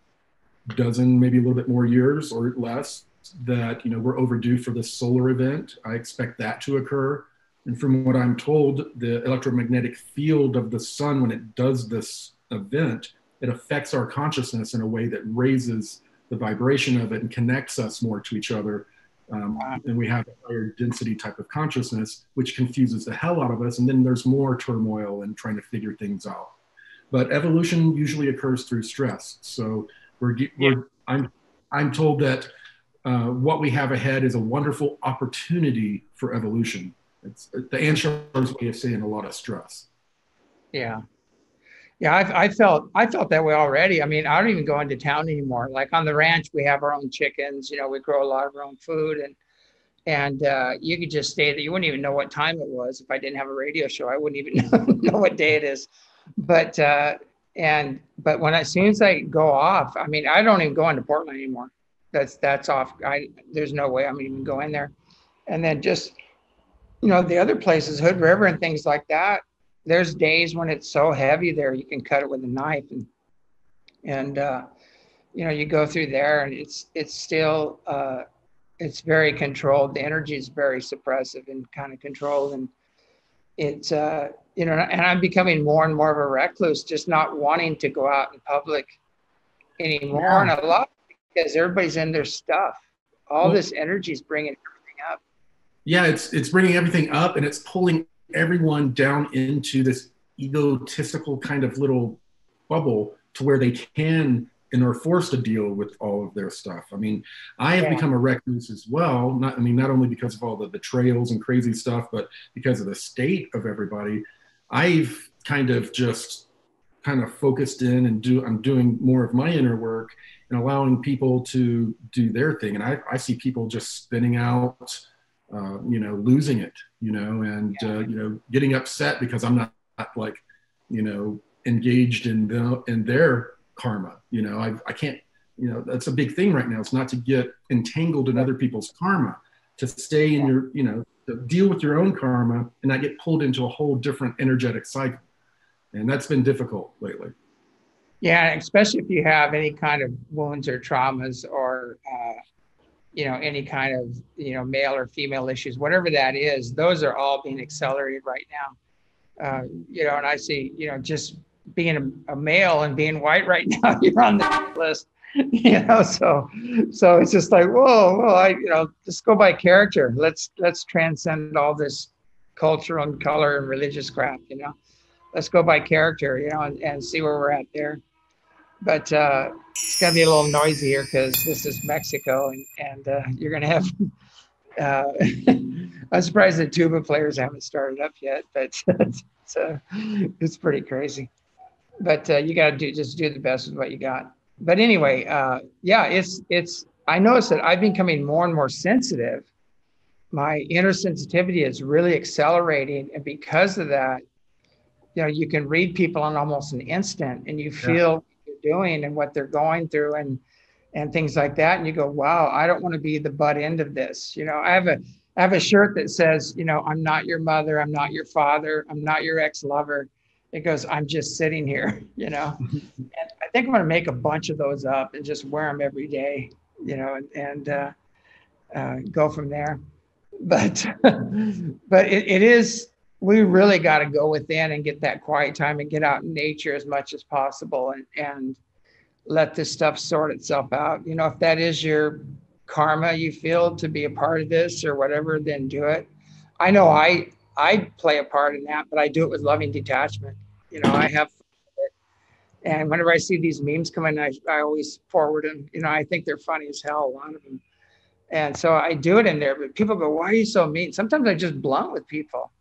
dozen, maybe a little bit more years or less, that you know we're overdue for this solar event. I expect that to occur. And from what I'm told, the electromagnetic field of the sun, when it does this event, it affects our consciousness in a way that raises the vibration of it and connects us more to each other. Um, and we have a higher density type of consciousness, which confuses the hell out of us. And then there's more turmoil and trying to figure things out. But evolution usually occurs through stress. So we're, we're I'm I'm told that uh, what we have ahead is a wonderful opportunity for evolution. It's the Anshar's way of saying a lot of stress. Yeah. Yeah, I, I felt I felt that way already. I mean, I don't even go into town anymore. Like on the ranch, we have our own chickens. You know, we grow a lot of our own food, and and uh, you could just stay there. You wouldn't even know what time it was if I didn't have a radio show. I wouldn't even know, *laughs* know what day it is. But uh, and but when as soon as I go off, I mean, I don't even go into Portland anymore. That's that's off. I there's no way I'm even going there. And then just you know the other places, Hood River and things like that. There's days when it's so heavy there you can cut it with a knife and and uh, you know you go through there and it's it's still uh, it's very controlled. The energy is very suppressive and kind of controlled and it's uh, you know, and I'm becoming more and more of a recluse, just not wanting to go out in public anymore. Yeah. And a lot because everybody's in their stuff. All well, this energy is bringing everything up. Yeah, it's it's bringing everything up, and it's pulling everyone down into this egotistical kind of little bubble to where they can and are forced to deal with all of their stuff. I mean, I have yeah. become a recluse as well. Not, I mean, not only because of all the betrayals and crazy stuff, but because of the state of everybody. I've kind of just kind of focused in and do. I'm doing more of my inner work and allowing people to do their thing. And I, I see people just spinning out, uh, you know, losing it, you know, and yeah. uh, you know, getting upset because I'm not, not like, you know, engaged in the in their karma. You know, I, I can't, you know, that's a big thing right now. It's not to get entangled in other people's karma, to stay in your, you know, to deal with your own karma and not get pulled into a whole different energetic cycle. And that's been difficult lately. Yeah, especially if you have any kind of wounds or traumas or, uh, you know, any kind of, you know, male or female issues, whatever that is, those are all being accelerated right now. Uh, you know, and I see, you know, just being a, a, male and being white right *laughs* now, you're on the list. *laughs* You know, so so it's just like, whoa, whoa, I you know, just go by character. Let's let's transcend all this cultural and color and religious crap, you know. Let's go by character, you know, and, and see where we're at there. But uh, it's gonna be a little noisy here because this is Mexico and, and uh, you're gonna have uh, *laughs* I'm surprised the tuba players haven't started up yet, but *laughs* it's, uh, it's pretty crazy. but uh, you got to do just do the best with what you got. But anyway, uh, yeah, it's it's. I noticed that I've been becoming more and more sensitive. My inner sensitivity is really accelerating, and because of that, you know, you can read people in almost an instant, and you feel yeah. what you're doing and what they're going through, and and things like that. And you go, wow, I don't want to be the butt end of this. You know, I have a I have a shirt that says, you know, I'm not your mother, I'm not your father, I'm not your ex-lover. It goes, I'm just sitting here, *laughs* you know. *laughs* and I think I'm going to make a bunch of those up and just wear them every day, you know, and, and uh, uh, go from there. But *laughs* but it, it is we really got to go within and get that quiet time and get out in nature as much as possible and and let this stuff sort itself out. You know, if that is your karma you feel to be a part of this or whatever, then do it. I know I I play a part in that, but I do it with loving detachment. You know, I have and whenever I see these memes come in, I, I always forward them. You know, I think they're funny as hell, a lot of them. And so I do it in there, but people go, why are you so mean? Sometimes I just blunt with people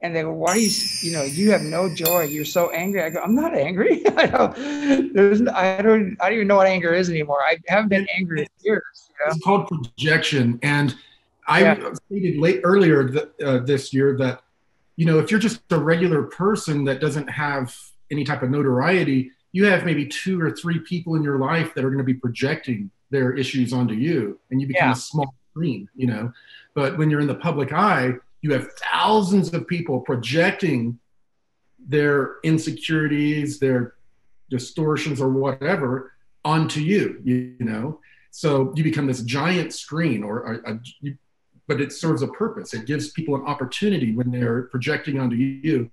and they go, "Why you? You know, you have no joy. You're so angry." I go, "I'm not angry. *laughs* I don't. There's, I don't. I don't even know what anger is anymore. I haven't been angry in years." You know? It's called projection, and I yeah. stated late earlier th- uh, this year that you know if you're just a regular person that doesn't have any type of notoriety, you have maybe two or three people in your life that are going to be projecting their issues onto you, and you become yeah. a small screen. You know, but when you're in the public eye you have thousands of people projecting their insecurities, their distortions, or whatever onto you. You, know, so you become this giant screen, or a, you, but it serves a purpose. It gives people an opportunity when they're projecting onto you.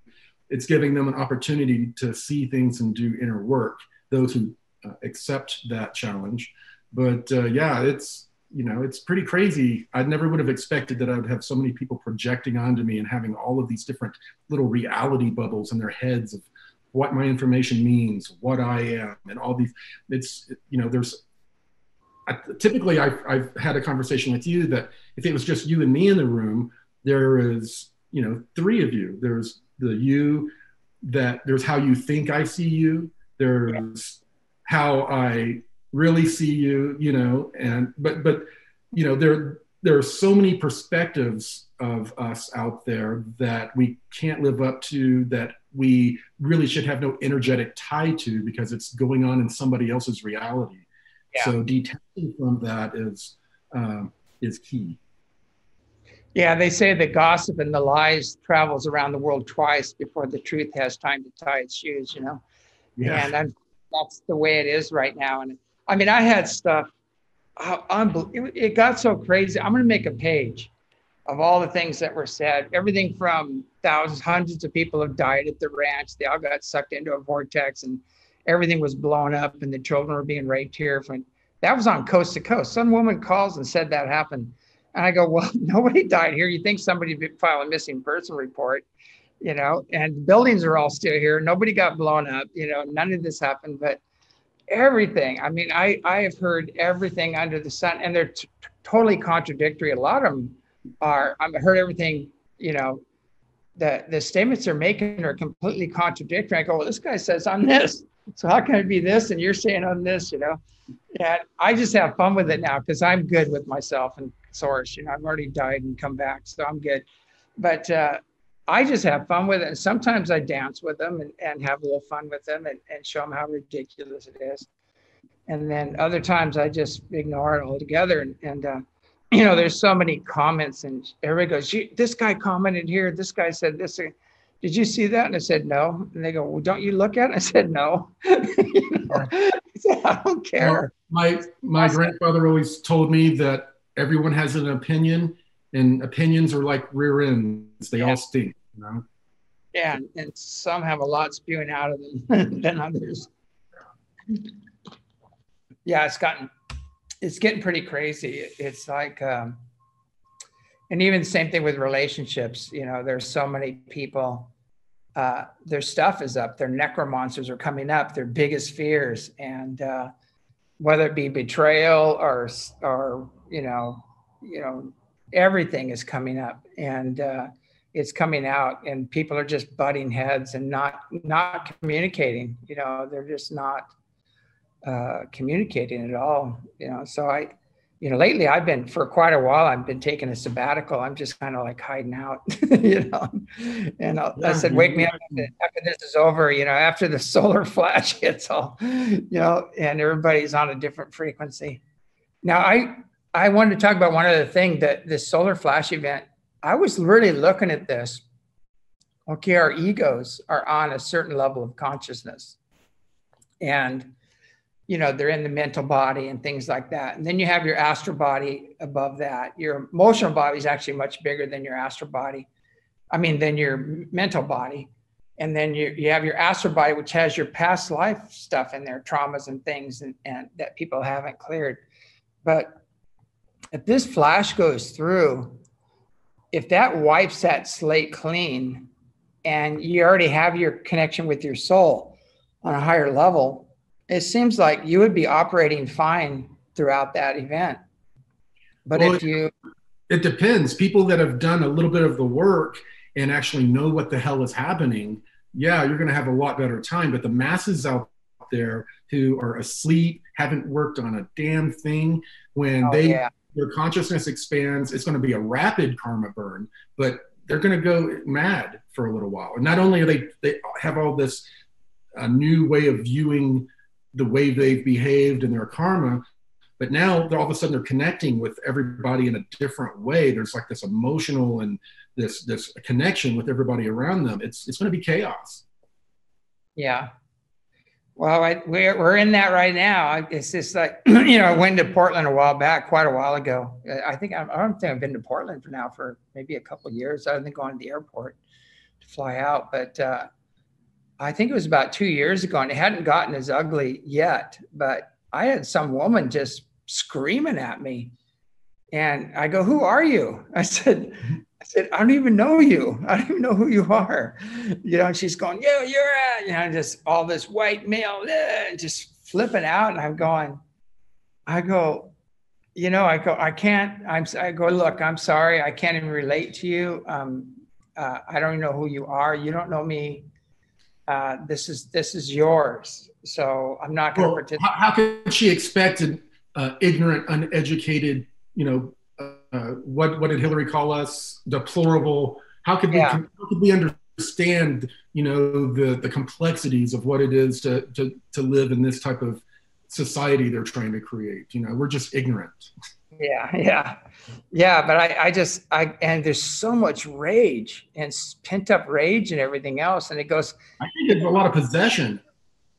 It's giving them an opportunity to see things and do inner work. Those who uh, accept that challenge, but uh, yeah, it's you know, it's pretty crazy. I never would have expected that I would have so many people projecting onto me and having all of these different little reality bubbles in their heads of what my information means, what I am, and all these. It's, you know, there's I, typically I've, I've had a conversation with you that if it was just you and me in the room, there is, you know, three of you. There's the you that there's how you think I see you. There's how I really see you, you know, and but but you know there there are so many perspectives of us out there that we can't live up to that we really should have no energetic tie to because it's going on in somebody else's reality. Yeah. So detaching from that is um, is key. Yeah, they say the gossip and the lies travels around the world twice before the truth has time to tie its shoes. You know, yeah. and I'm, that's the way it is right now. And I mean, I had stuff. It, got so crazy. I'm going to make a page of all the things that were said. Everything from thousands, hundreds of people have died at the ranch. They all got sucked into a vortex, and everything was blown up, and the children were being raped here. From that was on coast to coast. Some woman calls and said that happened, and I go, *laughs* "Well, nobody died here. You think somebody filed a missing person report?" You know, and buildings are all still here. Nobody got blown up. You know, none of this happened, but everything. I mean, I I have heard everything under the sun, and they're t- totally contradictory. A lot of them are. I've heard everything. You know, the the statements they're making are completely contradictory. I go, well, this guy says I'm this, so how can it be this, and you're saying I'm this? You know, and I just have fun with it now because I'm good with myself and source. You know, I've already died and come back, so I'm good. But uh, I just have fun with it. And sometimes I dance with them and, and have a little fun with them and, and show them how ridiculous it is. And then other times I just ignore it altogether. And, and uh, *clears throat* you know, there's so many comments and everybody goes, this guy commented here. This guy said this. Did you see that? And I said, no. And they go, well, don't you look at it? I said, no. *laughs* know? I, *laughs* said, I don't care. Well, my, my grandfather always told me that everyone has an opinion and opinions are like rear ends; they yeah. all stink. You know. Yeah, and some have a lot spewing out of them *laughs* than others. Yeah, it's gotten, it's getting pretty crazy. It's like, um, and even the same thing with relationships. You know, there's so many people. Uh, their stuff is up. Their necromancers are coming up. Their biggest fears, and uh, whether it be betrayal or or you know, you know, everything is coming up and uh, it's coming out and people are just butting heads and not not communicating you know they're just not uh, communicating at all you know. So i you know lately i've been for quite a while i've been taking a sabbatical. I'm just kind of like hiding out *laughs* you know. And i i said wake me up after, after this is over you know after the *laughs* solar flash hits all *laughs* you know and everybody's on a different frequency. Now i i wanted to talk about one other thing that this solar flash event I was really looking at this. Okay, our egos are on a certain level of consciousness. And, you know, they're in the mental body and things like that. And then you have your astral body above that. Your emotional body is actually much bigger than your astral body. I mean, than your mental body. And then you, you have your astral body, which has your past life stuff in there, traumas and things and, and that people haven't cleared. But if this flash goes through, if that wipes that slate clean and you already have your connection with your soul on a higher level, it seems like you would be operating fine throughout that event. But well, if you. It depends. People that have done a little bit of the work and actually know what the hell is happening, yeah, you're going to have a lot better time. But the masses out there who are asleep, haven't worked on a damn thing, when oh, they yeah their consciousness expands. It's going to be a rapid karma burn, but they're going to go mad for a little while. And not only are they they have all this uh, new way of viewing the way they've behaved and their karma, but now they're all of a sudden they're connecting with everybody in a different way. There's like this emotional and this this connection with everybody around them. It's it's going to be chaos. Yeah, well, I, we're, we're in that right now. It's just like, *clears throat* you know, I went to Portland a while back, quite a while ago. I think, I don't think I've been to Portland for now for maybe a couple years. I've been going to the airport to fly out. But uh, I think it was about two years ago and it hadn't gotten as ugly yet. But I had some woman just screaming at me. And I go, Who are you? *laughs* I said, said, I don't even know you. I don't even know who you are. You know, she's going, yeah, you're at, you know, just all this white male, uh, just flipping out. And I'm going, I go, you know, I go, I can't, I'm, I go, look, I'm sorry. I can't even relate to you. Um, uh, I don't even know who you are. You don't know me. Uh, this is, this is yours. So I'm not going to well, participate. How, could she expect an uh, ignorant, uneducated, you know, Uh, what what did Hillary call us? Deplorable. How could yeah. we how could we understand you know the the complexities of what it is to to to live in this type of society they're trying to create? You know, we're just ignorant. Yeah, yeah, yeah. But I I just I and there's so much rage and pent up rage and everything else, and it goes. I think there's a lot of possession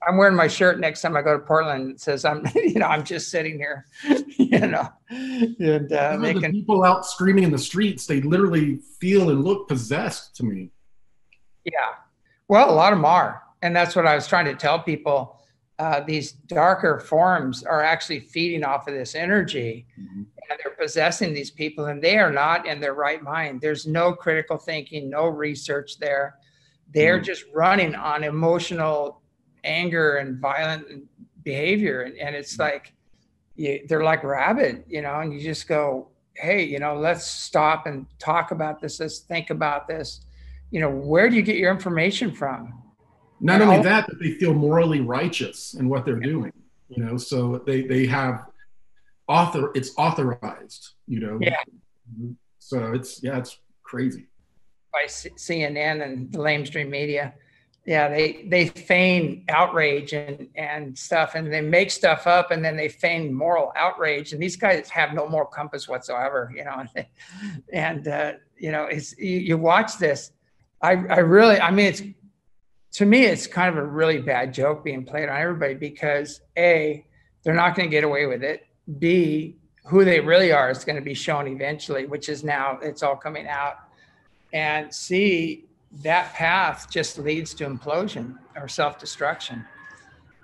I'm wearing my shirt next time I go to Portland. It says I'm, *laughs* you know, I'm just sitting here, *laughs* you know, and uh, making the people out screaming in the streets. They literally feel and look possessed to me. Yeah, well, a lot of them are, and that's what I was trying to tell people. Uh, these darker forms are actually feeding off of this energy, mm-hmm. and they're possessing these people, and they are not in their right mind. There's no critical thinking, no research there. They're mm-hmm. just running on emotional anger and violent behavior. And, and it's like you, they're like rabid you know and you just go hey you know let's stop and talk about this. Let's think about this. You know where do you get your information from? Not only that but they feel morally righteous in what they're doing you know so they they have author it's authorized you know. Yeah. Mm-hmm. So it's yeah it's crazy. By cnn and the lamestream media yeah they they feign outrage and and stuff and they make stuff up and then they feign moral outrage and these guys have no moral compass whatsoever you know? *laughs* And uh, you know it's you, you, watch this i i really i mean it's to me it's kind of a really bad joke being played on everybody because a they're not going to get away with it. B who they really are is going to be shown eventually which is now it's all coming out. And c that path just leads to implosion or self-destruction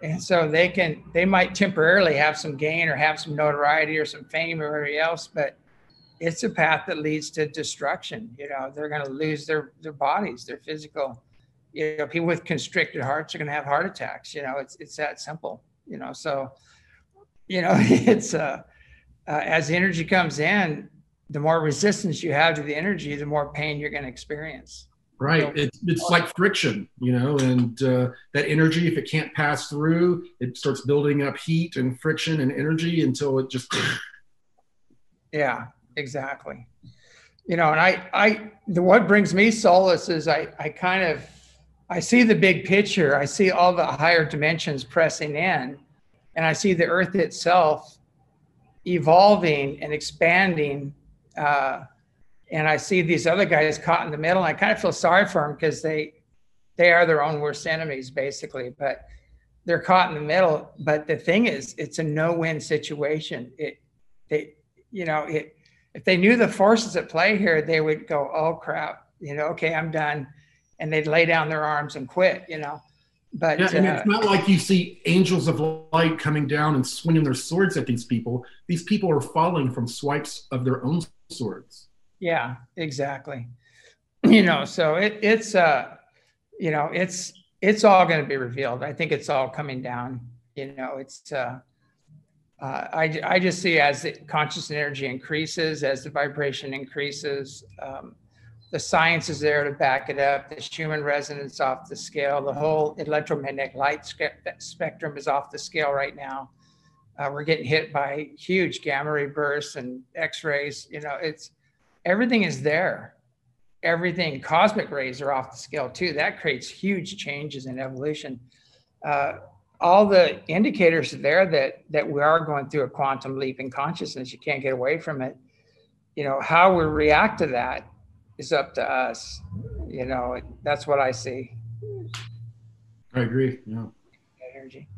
and so they can they might temporarily have some gain or have some notoriety or some fame or everything else but it's a path that leads to destruction you know they're going to lose their their bodies their physical you know people with constricted hearts are going to have heart attacks you know it's it's that simple you know so you know *laughs* it's uh, uh as energy comes in the more resistance you have to the energy, the more pain you're going to experience. Right. It's, it's like friction, you know, and uh, that energy, if it can't pass through, it starts building up heat and friction and energy until it just. *clears throat* yeah, exactly. You know, and I, I, the, what brings me solace is I, I kind of, I see the big picture. I see all the higher dimensions pressing in, and I see the earth itself evolving and expanding. Uh, and I see these other guys caught in the middle. And I kind of feel sorry for them because they they are their own worst enemies, basically. But they're caught in the middle. But the thing is, it's a no-win situation. It they you know it if they knew the forces at play here, they would go, oh crap, you know, okay, I'm done, and they'd lay down their arms and quit, you know. But yeah, and uh, it's not like you see angels of light coming down and swinging their swords at these people. These people are falling from swipes of their own swords. Yeah, exactly. *clears throat* You know, so it, it's uh, you know, it's it's all going to be revealed. I think it's all coming down. You know, it's uh, uh, I I just see as the conscious energy increases, as the vibration increases, um, the science is there to back it up. The human resonance off the scale. The whole electromagnetic light spectrum is off the scale right now. Uh, we're getting hit by huge gamma ray bursts and X-rays. You know, it's everything is there. Everything, cosmic rays are off the scale too. That creates huge changes in evolution. Uh, all the indicators are there that that we are going through a quantum leap in consciousness. You can't get away from it. You know how we react to that is up to us. You know that's what I see. I agree. Yeah. Energy.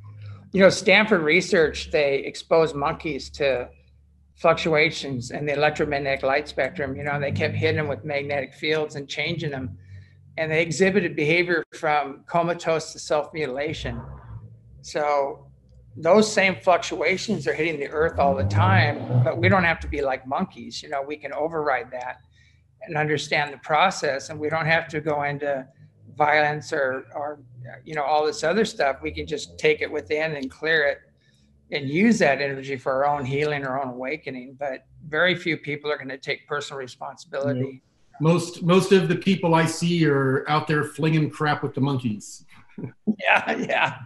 You know, Stanford research they expose monkeys to fluctuations in the electromagnetic light spectrum. You know, they kept hitting them with magnetic fields and changing them. And they exhibited behavior from comatose to self mutilation. So those same fluctuations are hitting the earth all the time, but we don't have to be like monkeys. You know, we can override that and understand the process, and we don't have to go into violence or, or you know, all this other stuff. We can just take it within and clear it and use that energy for our own healing, our own awakening. But very few people are going to take personal responsibility. Most most of the people I see are out there flinging crap with the monkeys. *laughs* yeah, yeah,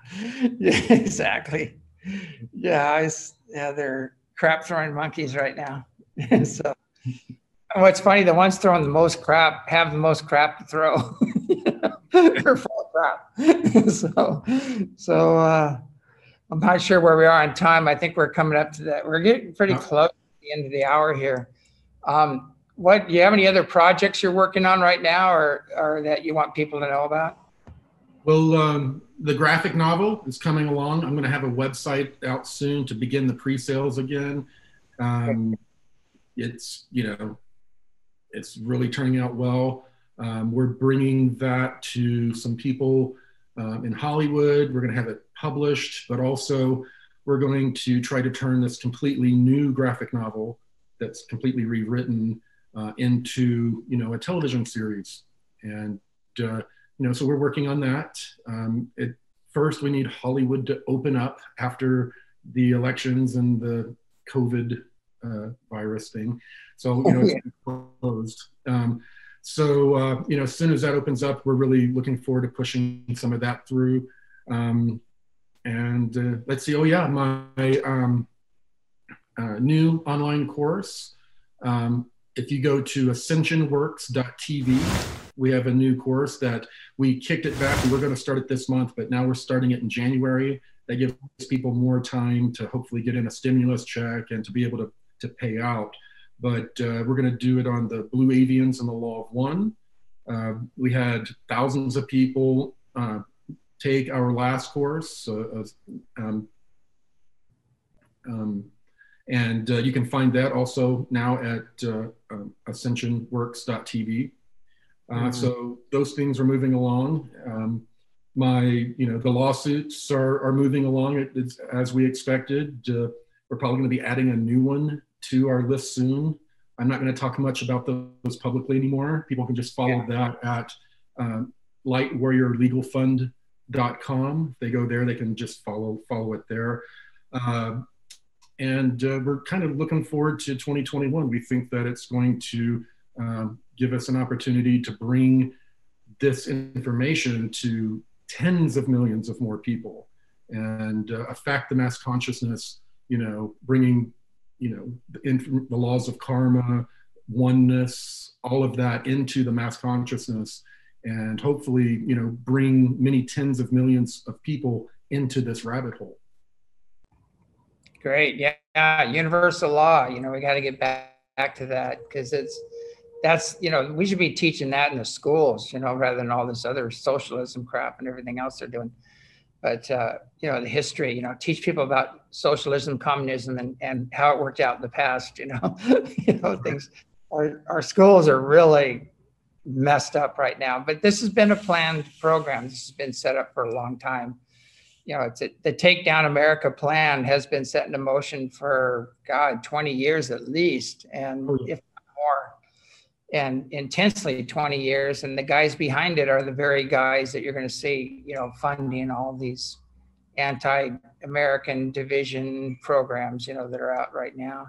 yeah, *laughs* exactly. Yeah, I, yeah, they're crap throwing monkeys right now. *laughs* so, what's funny, the ones throwing the most crap have the most crap to throw. They're full of crap. so, so. uh I'm not sure where we are on time. I think we're coming up to that. We're getting pretty close to the end of the hour here. Um, what do you have any other projects you're working on right now, or or that you want people to know about? Well, um, the graphic novel is coming along. I'm going to have a website out soon to begin the pre-sales again. Um, it's you know, it's really turning out well. Um, we're bringing that to some people um, in Hollywood. We're going to have it published, but also we're going to try to turn this completely new graphic novel that's completely rewritten uh, into you know a television series. And uh, you know so we're working on that. Um, it, first we need hollywood to open up after the elections and the covid uh, virus thing. So you know it's closed. Um, so uh, you know as soon as that opens up we're really looking forward to pushing some of that through. Um, and uh, let's see, oh yeah, my um, uh, new online course. Um, if you go to ascensionworks.tv, we have a new course that we kicked it back. We were going to start it this month, but now we're starting it in January. That gives people more time to hopefully get in a stimulus check and to be able to, to pay out. But uh, we're going to do it on the blue avians and the law of one. Uh, we had thousands of people uh, take our last course. Uh, um, um, and uh, you can find that also now at uh, um, ascensionworks.tv. Uh, mm-hmm. So those things are moving along. Um, my, you know, the lawsuits are, are moving along as we expected. Uh, we're probably going to be adding a new one to our list soon. I'm not going to talk much about those publicly anymore. People can just follow yeah. that at um, Light Warrior Legal Fund com. If they go there, they can just follow follow it there. Uh, and uh, we're kind of looking forward to 2021. We think that it's going to um, give us an opportunity to bring this information to tens of millions of more people and uh, affect the mass consciousness, you know, bringing, you know, the laws of karma, oneness, all of that into the mass consciousness and hopefully, you know, bring many tens of millions of people into this rabbit hole. Great. Yeah. Universal law. You know, we got to get back, back to that because it's, that's, you know, we should be teaching that in the schools, you know, rather than all this other socialism crap and everything else they're doing. But, uh, you know, the history, you know, teach people about socialism, communism, and, and how it worked out in the past, you know, *laughs* you know, things. Our, our schools are really messed up right now, but this has been a planned program. This has been set up for a long time you know, it's a, the Take Down America plan has been set into motion for God 20 years at least, and oh, if more, and intensely 20 years. And the guys behind it are the very guys that you're going to see, you know, funding all these anti-American division programs, you know, that are out right now.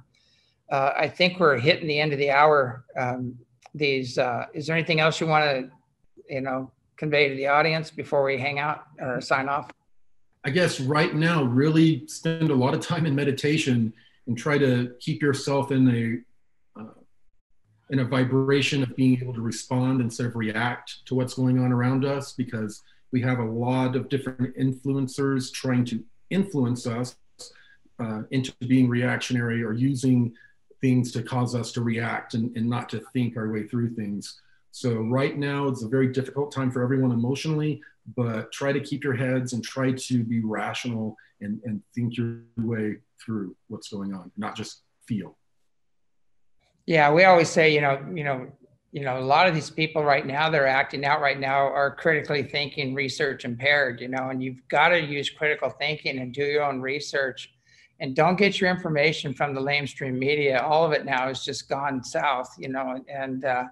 Uh, I think we're hitting the end of the hour. Um, these, uh, is there anything else you want to, you know, convey to the audience before we hang out or sign off? I guess right now, really spend a lot of time in meditation and try to keep yourself in a uh, in a vibration of being able to respond instead of react to what's going on around us because we have a lot of different influencers trying to influence us uh, into being reactionary or using things to cause us to react and, and not to think our way through things. So right now it's a very difficult time for everyone emotionally, but try to keep your heads and try to be rational and, and think your way through what's going on, not just feel. Yeah, we always say, you know, you know, you know, a lot of these people right now, they're acting out right now are critically thinking, research impaired, you know, and you've got to use critical thinking and do your own research and don't get your information from the lamestream media. All of it now has just gone south, you know, and, uh,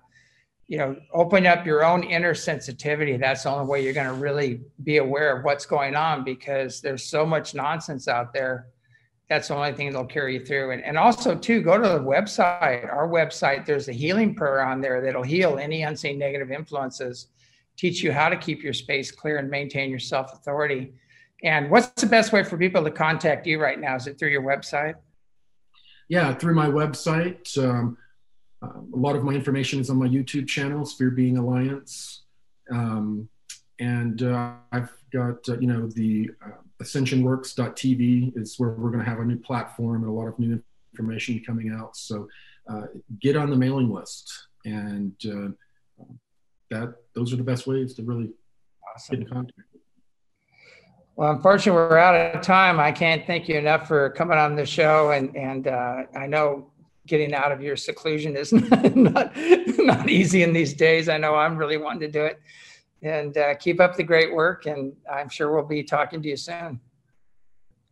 you know, open up your own inner sensitivity. That's the only way you're going to really be aware of what's going on because there's so much nonsense out there. That's the only thing that'll carry you through. And, and also, too, go to the website. Our website, there's a healing prayer on there that'll heal any unseen negative influences, teach you how to keep your space clear and maintain your self authority. And what's the best way for people to contact you right now? Is it through your website? Yeah, through my website. Um, um, a lot of my information is on my YouTube channel, Sphere Being Alliance. Um, and uh, I've got, uh, you know, the uh, ascensionworks.tv is where we're going to have a new platform and a lot of new information coming out. So uh, get on the mailing list. And uh, that those are the best ways to really awesome. get in contact. Well, unfortunately, we're out of time. I can't thank you enough for coming on the show. And, and uh, I know getting out of your seclusion is *laughs* not, not easy in these days. I know I'm really wanting to do it. And uh, keep up the great work. And I'm sure we'll be talking to you soon.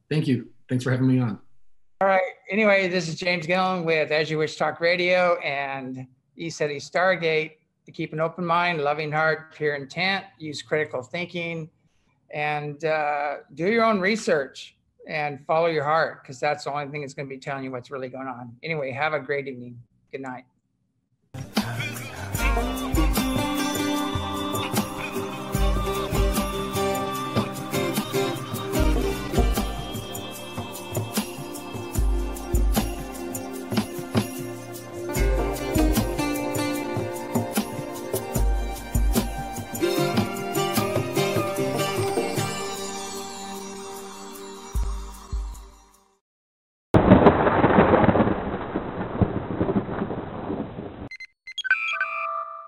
Thank you. Thanks for having me on. All right. Anyway, this is James Gilliland with As You Wish Talk Radio and ECETI Stargate. To keep an open mind, loving heart, pure intent, use critical thinking, and uh, do your own research and follow your heart because that's the only thing that's going to be telling you what's really going on. Anyway, have a great evening. Good night.